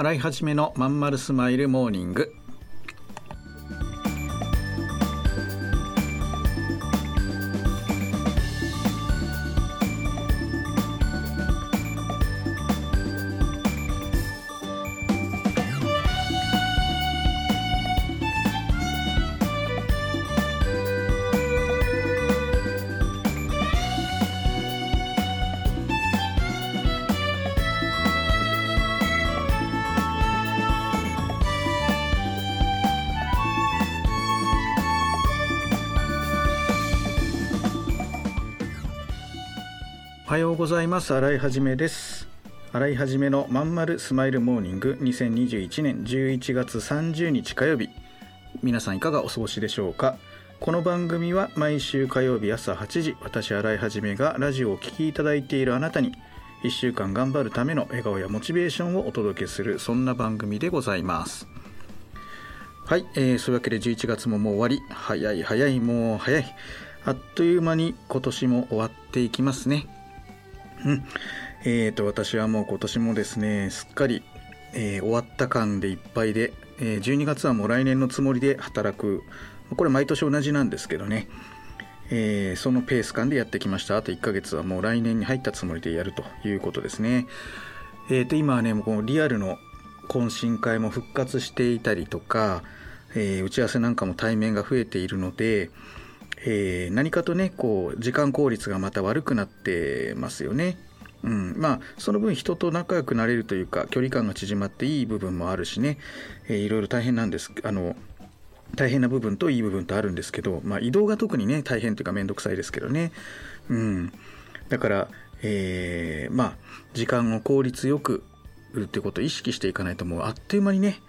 洗い始めのまんまるスマイルモーニング。おはようございます。洗いはじめです。洗いはじめのまんまるスマイルモーニング2021年11月30日火曜日皆さんいかがお過ごしでしょうか。この番組は毎週火曜日朝8時私洗いはじめがラジオをお聴きいただいているあなたに1週間頑張るための笑顔やモチベーションをお届けするそんな番組でございます。はい、えー、そういうわけで11月ももう終わり。早い早いもう早い。あっという間に今年も終わっていきますね。うん。えーと、私はもう今年もですね、すっかり、えー、終わった感でいっぱいで、えー、12月はもう来年のつもりで働く。これ毎年同じなんですけどね。えー、そのペース感でやってきました。あと1ヶ月はもう来年に入ったつもりでやるということですね。えー、と今はね、もうこのリアルの懇親会も復活していたりとか、え、打ち合わせなんかも対面が増えているので、えー、何かとねこう時間効率がまた悪くなってますよね。うん、まあその分人と仲良くなれるというか距離感が縮まっていい部分もあるしね、えー、いろいろ大変なんです。あの大変な部分といい部分とあるんですけど、まあ、移動が特にね大変というか面倒くさいですけどね、うん、だから、えー、まあ時間を効率よくってことを意識していかないともうあっという間にね、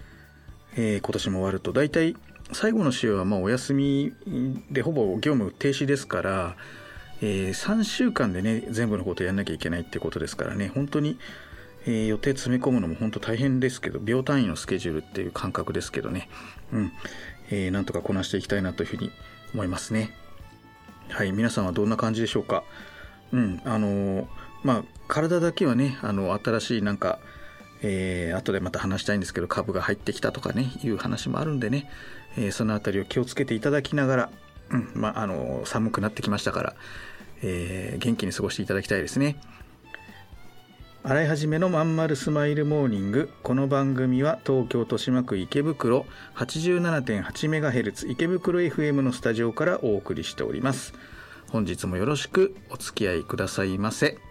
えー、今年も終わると。大体最後の週はまあお休みでほぼ業務停止ですから、えー、3週間でね全部のことをやんなきゃいけないってことですからね。本当に、えー、予定詰め込むのも本当大変ですけど秒単位のスケジュールっていう感覚ですけどね。うん、えー、なんとかこなしていきたいなというふうに思いますね。はい。皆さんはどんな感じでしょうか？うん。あのまあ体だけはねあの新しいなんかえー、後でまた話したいんですけど株が入ってきたとかねいう話もあるんでね、えー、その辺りを気をつけていただきながら、うんまあ、あの寒くなってきましたから、えー、元気に過ごしていただきたいですね。洗い始めのまんまるスマイルモーニングこの番組は東京豊島区池袋 87.8MHz 池袋 FM のスタジオからお送りしております本日もよろしくお付き合いくださいませ。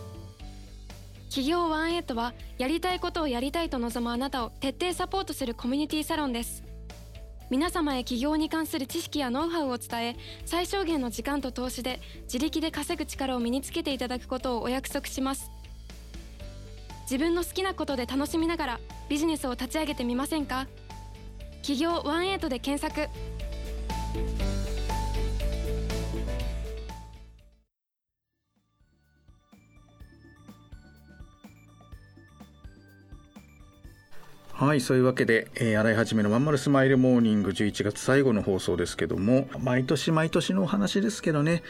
企業ワンエイトはやりたいことをやりたいと望むあなたを徹底サポートするコミュニティサロンです。皆様へ起業に関する知識やノウハウを伝え最小限の時間と投資で自力で稼ぐ力を身につけていただくことをお約束します。自分の好きなことで楽しみながらビジネスを立ち上げてみませんか？企業ワンエイトで検索。はいそういうわけで、えー、洗い始めのまんまるスマイルモーニング11月最後の放送ですけども毎年毎年のお話ですけどね、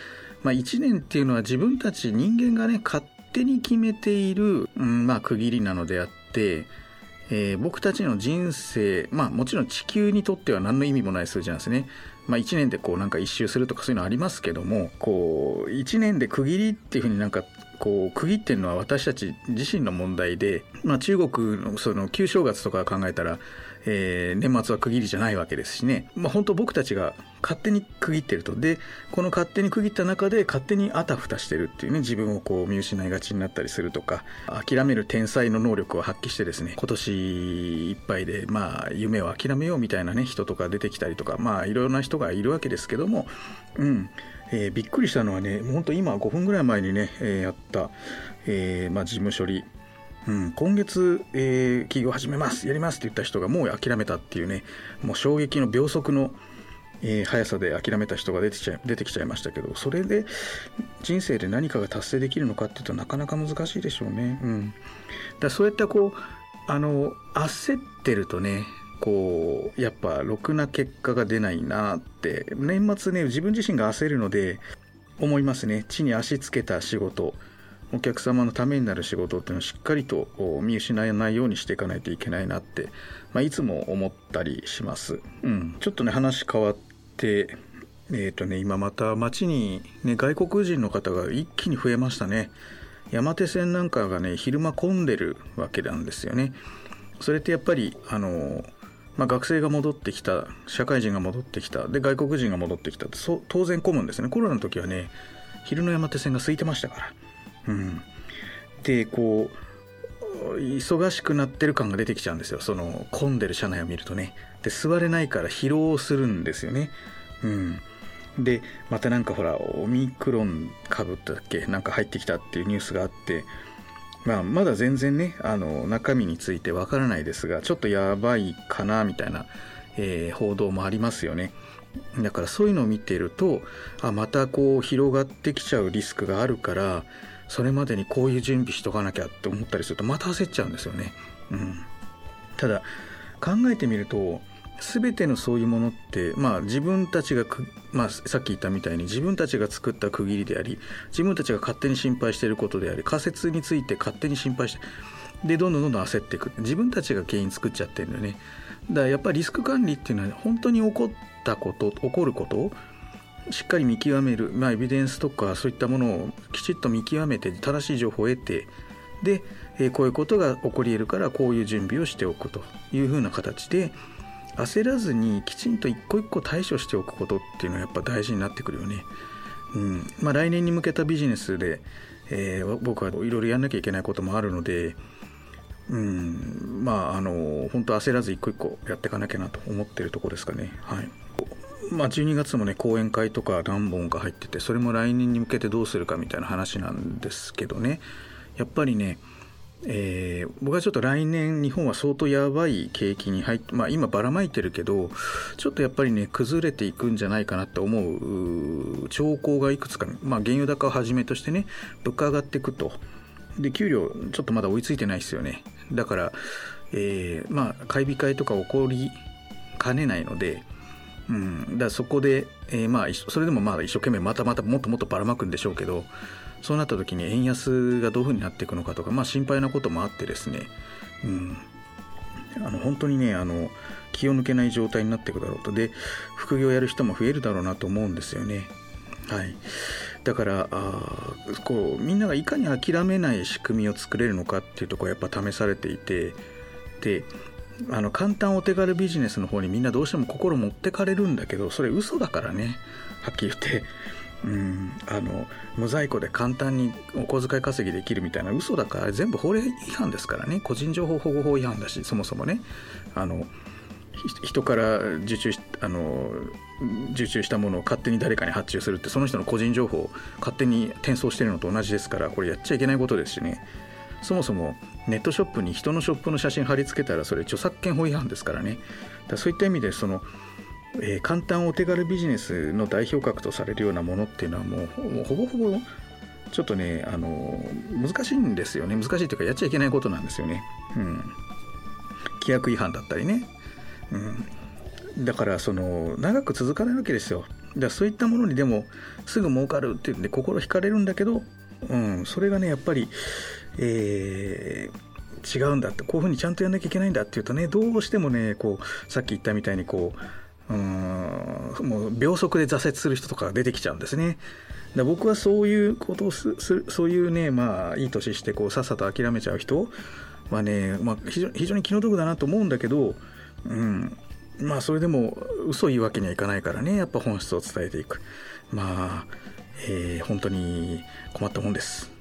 まあ、1年っていうのは自分たち人間がね勝手に決めている、うんまあ、区切りなのであって、えー、僕たちの人生まあもちろん地球にとっては何の意味もない数字なんですね。まあ、1年でこうなんか一周するとかそういうのありますけどもこう1年で区切りっていうふうになんかこう区切ってるのは私たち自身の問題で、まあ、中国のその旧正月とか考えたら、えー、年末は区切りじゃないわけですしね、まあ、本当僕たちが勝手に区切ってると。でこの勝手に区切った中で勝手にあたふたしてるっていうね自分をこう見失いがちになったりするとか諦める天才の能力を発揮してですね今年いっぱいでまあ夢を諦めようみたいなね人とか出てきたりとかまあいろいろな人がいるわけですけどもうん。えー、びっくりしたのはね本当今5分ぐらい前にね、えー、やった、えーまあ、事務処理うん、今月、え、起業始めますやりますって言った人がもう諦めたっていうねもう衝撃の秒速の、え、速さで諦めた人が出てきちゃ出てきちゃいましたけどそれで人生で何かが達成できるのかっていうとなかなか難しいでしょうね。うん、だそうやってこうあの焦ってるとねこうやっぱろくな結果が出ないなって年末ね自分自身が焦るので思いますね地に足つけた仕事お客様のためになる仕事っていうのをしっかりと見失わないようにしていかないといけないなって、まあ、いつも思ったりします。うん、ちょっとね話変わってえーとね、今また街に、ね、外国人の方が一気に増えましたね。山手線なんかがね昼間混んでるわけなんですよね。それってやっぱりあの、まあ、学生が戻ってきた社会人が戻ってきたで外国人が戻ってきたって当然混むんですね。コロナの時はね昼の山手線が空いてましたから。うん、でこう忙しくなってる感が出てきちゃうんですよ。その混んでる車内を見るとね。で座れないから疲労するんですよね。うん。でまたなんかほらオミクロン株だっけ？なんか入ってきたっていうニュースがあって。まあ、まだ全然ねあの中身についてわからないですがちょっとやばいかなみたいな、えー、報道もありますよねだからそういうのを見てるとあまたこう広がってきちゃうリスクがあるからそれまでにこういう準備しとかなきゃって思ったりするとまた焦っちゃうんですよね。うん、ただ考えてみると全てのそういうものって、まあ、自分たちがまあ、さっき言ったみたいに自分たちが作った区切りであり自分たちが勝手に心配していることであり仮説について勝手に心配してでどんどんどんどん焦っていく自分たちが原因作っちゃってるんだよね。だからやっぱりリスク管理っていうのは本当に起こったこと起こることをしっかり見極める、まあ、エビデンスとかそういったものをきちっと見極めて正しい情報を得てで、え、こういうことが起こり得るからこういう準備をしておくというふうな形で焦らずにきちんと一個一個対処しておくことっていうのはやっぱ大事になってくるよね。うんまあ、来年に向けたビジネスで、えー、僕はいろいろやんなきゃいけないこともあるので、うん、まああの本当焦らず一個一個やっていかなきゃなと思ってるとこですかね。はいまあ、12月もね講演会とか何本か入っててそれも来年に向けてどうするかみたいな話なんですけどねやっぱりね、えー、僕はちょっと来年日本は相当やばい景気に入って、まあ、今ばらまいてるけどちょっとやっぱりね崩れていくんじゃないかなって思う兆候がいくつか、まあ、原油高をはじめとしてね物価上がっていくと。で給料ちょっとまだ追いついてないですよね。だから、えー、まあ買い控えとか起こりかねないのでうん、だそこで、えー、まあそれでもまあ一生懸命またまたもっともっとばらまくんでしょうけどそうなった時に円安がどういうふうになっていくのかとか、まあ、心配なこともあってですね、うん、あの本当にねあの気を抜けない状態になっていくだろうと。で副業やる人も増えるだろうなと思うんですよね。はい、だからあこうみんながいかに諦めない仕組みを作れるのかっていうところはやっぱ試されていてであの簡単お手軽ビジネスの方にみんなどうしても心持ってかれるんだけどそれ嘘だからね。はっきり言って。うん。あの無在庫で簡単にお小遣い稼ぎできるみたいな嘘だから全部法令違反ですからね。個人情報保護法違反だしそもそもね。あの人から受注しあの受注したものを勝手に誰かに発注するってその人の個人情報を勝手に転送してるのと同じですからこれやっちゃいけないことですしね。そもそもネットショップに人のショップの写真貼り付けたらそれ著作権法違反ですからね。だそういった意味でその、えー、簡単お手軽ビジネスの代表格とされるようなものっていうのはもうもうほぼほぼちょっとねあの難しいんですよね。難しいというかやっちゃいけないことなんですよね、うん、規約違反だったりね、うん、だからその長く続かないわけですよ。だからそういったものにでもすぐ儲かるっていうんで心惹かれるんだけど、うん、それがねやっぱりえー、違うんだって。こういうふうにちゃんとやんなきゃいけないんだっていうとねどうしてもねこうさっき言ったみたいにこううんもう秒速で挫折する人とか出てきちゃうんですね。で僕はそういうことをすそういうねまあいい年してこうさっさと諦めちゃう人はね、まあ、非常非常に気の毒だなと思うんだけど、うん、まあそれでも嘘言うわけにはいかないからねやっぱ本質を伝えていくまあ、えー、本当に困ったもんです。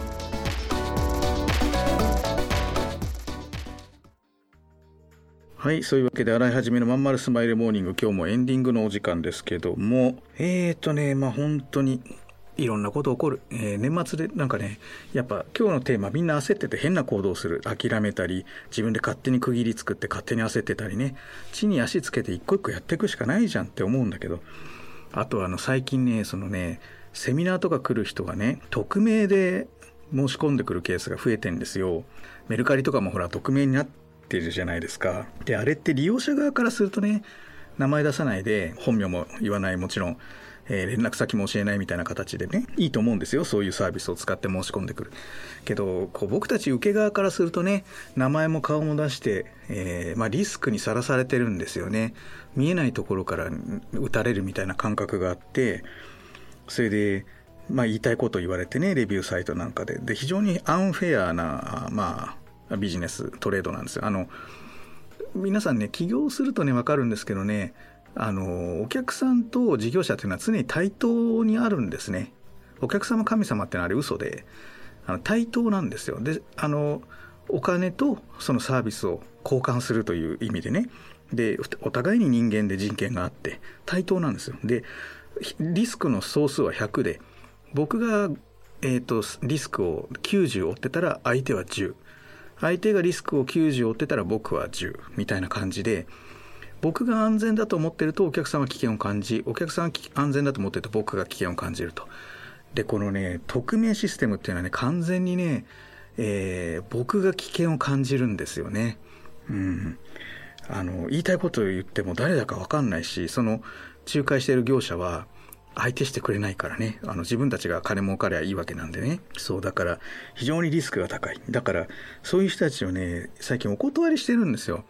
はいそういうわけで洗い始めのまんまるスマイルモーニング今日もエンディングのお時間ですけどもえーとねまあ本当にいろんなこと起こる、えー、年末でなんかねやっぱ今日のテーマみんな焦ってて変な行動する。諦めたり自分で勝手に区切り作って勝手に焦ってたりね。地に足つけて一個一個やっていくしかないじゃんって思うんだけど。あとあの最近ねそのねセミナーとか来る人がね匿名で申し込んでくるケースが増えてんですよ。メルカリとかもほら匿名になってってるじゃないですか。で、あれって利用者側からするとね、名前出さないで、本名も言わない、もちろん、えー、連絡先も教えないみたいな形でね、いいと思うんですよ。そういうサービスを使って申し込んでくる。けど、こう僕たち受け側からするとね、名前も顔も出して、えー、まあ、リスクにさらされてるんですよね。見えないところから打たれるみたいな感覚があって、それで、まあ、言いたいこと言われてね、レビューサイトなんかで。で、非常にアンフェアな、まあ、ビジネストレードなんですよ。あの皆さんね起業するとね分かるんですけどねあのお客さんと事業者っていうのは常に対等にあるんですね。お客様神様ってのはあれ嘘であの対等なんですよ。であのお金とそのサービスを交換するという意味でねでお互いに人間で人権があって対等なんですよ。でリスクの総数は100で僕が、えーと、リスクを90負ってたら相手は10相手がリスクを90負ってたら僕は10みたいな感じで僕が安全だと思ってるとお客さんは危険を感じお客さんが安全だと思ってると僕が危険を感じると。でこのね匿名システムっていうのはね完全にね、えー、僕が危険を感じるんですよね。うん。あの言いたいことを言っても誰だか分かんないしその仲介している業者は相手してくれないからね。あの自分たちが金儲かりゃいいわけなんでね。そうだから非常にリスクが高い。だからそういう人たちをね最近お断りしてるんですよ。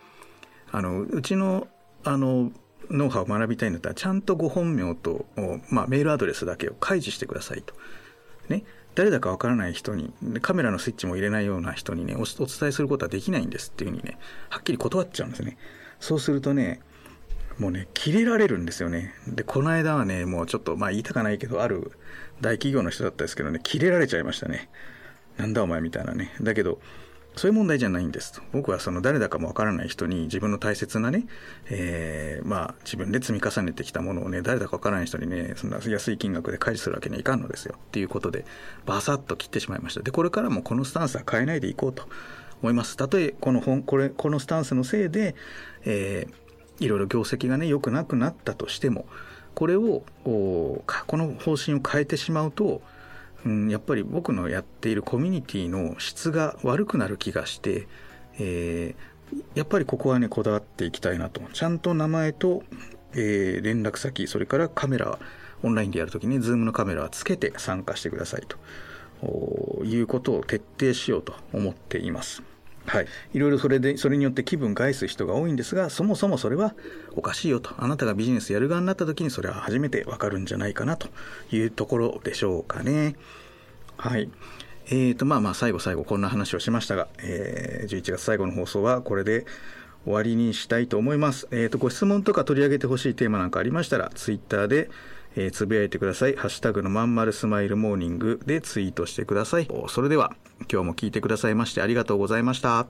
あのうちのあのノウハウを学びたいんだったらちゃんとご本名と、まあ、メールアドレスだけを開示してくださいと。ね。誰だかわからない人にカメラのスイッチも入れないような人にねお伝えすることはできないんですっていうふうにねはっきり断っちゃうんですね。そうするとねもうね、切れられるんですよね。で、この間はね、もうちょっと、まあ言いたかないけど、ある大企業の人だったですけどね、切れられちゃいましたね。なんだお前みたいなね。だけど、そういう問題じゃないんですと。僕はその誰だかもわからない人に自分の大切なね、えー、まあ自分で積み重ねてきたものをね、誰だかわからない人にね、そんな安い金額で開示するわけにはいかんのですよ。っていうことで、バサッと切ってしまいました。で、これからもこのスタンスは変えないでいこうと思います。たとえこの本、これ、このスタンスのせいで、えー、いろいろ業績がね良くなくなったとしてもこれをこの方針を変えてしまうと、うん、やっぱり僕のやっているコミュニティの質が悪くなる気がして、えー、やっぱりここはねこだわっていきたいなとちゃんと名前と、えー、連絡先それからカメラオンラインでやるときに Zoom のカメラはつけて参加してくださいということを徹底しようと思っています。はい、いろいろそれでそれによって気分害す人が多いんですがそもそもそれはおかしいよと。あなたがビジネスやる側になった時にそれは初めてわかるんじゃないかなというところでしょうかね。はい。えーとまあまあ最後最後こんな話をしましたが、えー、11月最後の放送はこれで終わりにしたいと思います。えーと、ご質問とか取り上げてほしいテーマなんかありましたら、ツイッターで、えーつぶやいてください「ハッシュタグのまんまるスマイルモーニング」でツイートしてください。それでは今日も聞いてくださいましてありがとうございました。